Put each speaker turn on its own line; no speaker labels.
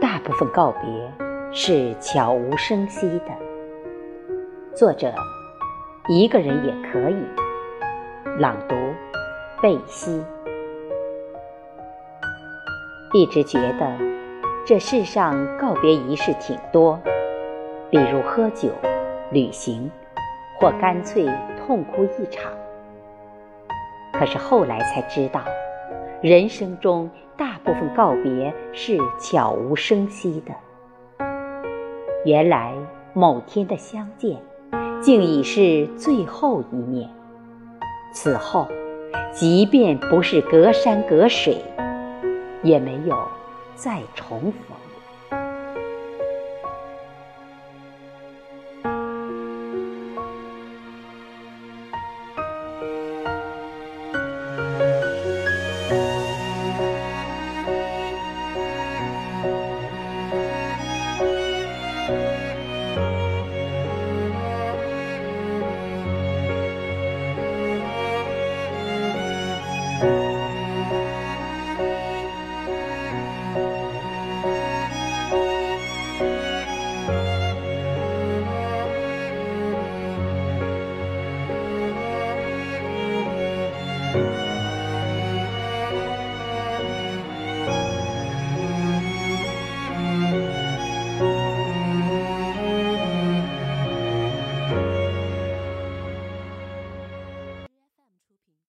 大部分告别是悄无声息的。作者，一个人也可以。朗读，贝西。一直觉得这世上告别仪式挺多，比如喝酒、旅行，或干脆痛哭一场。可是后来才知道，人生中大部分告别是悄无声息的。原来某天的相见，竟已是最后一面。此后，即便不是隔山隔水，也没有再重逢。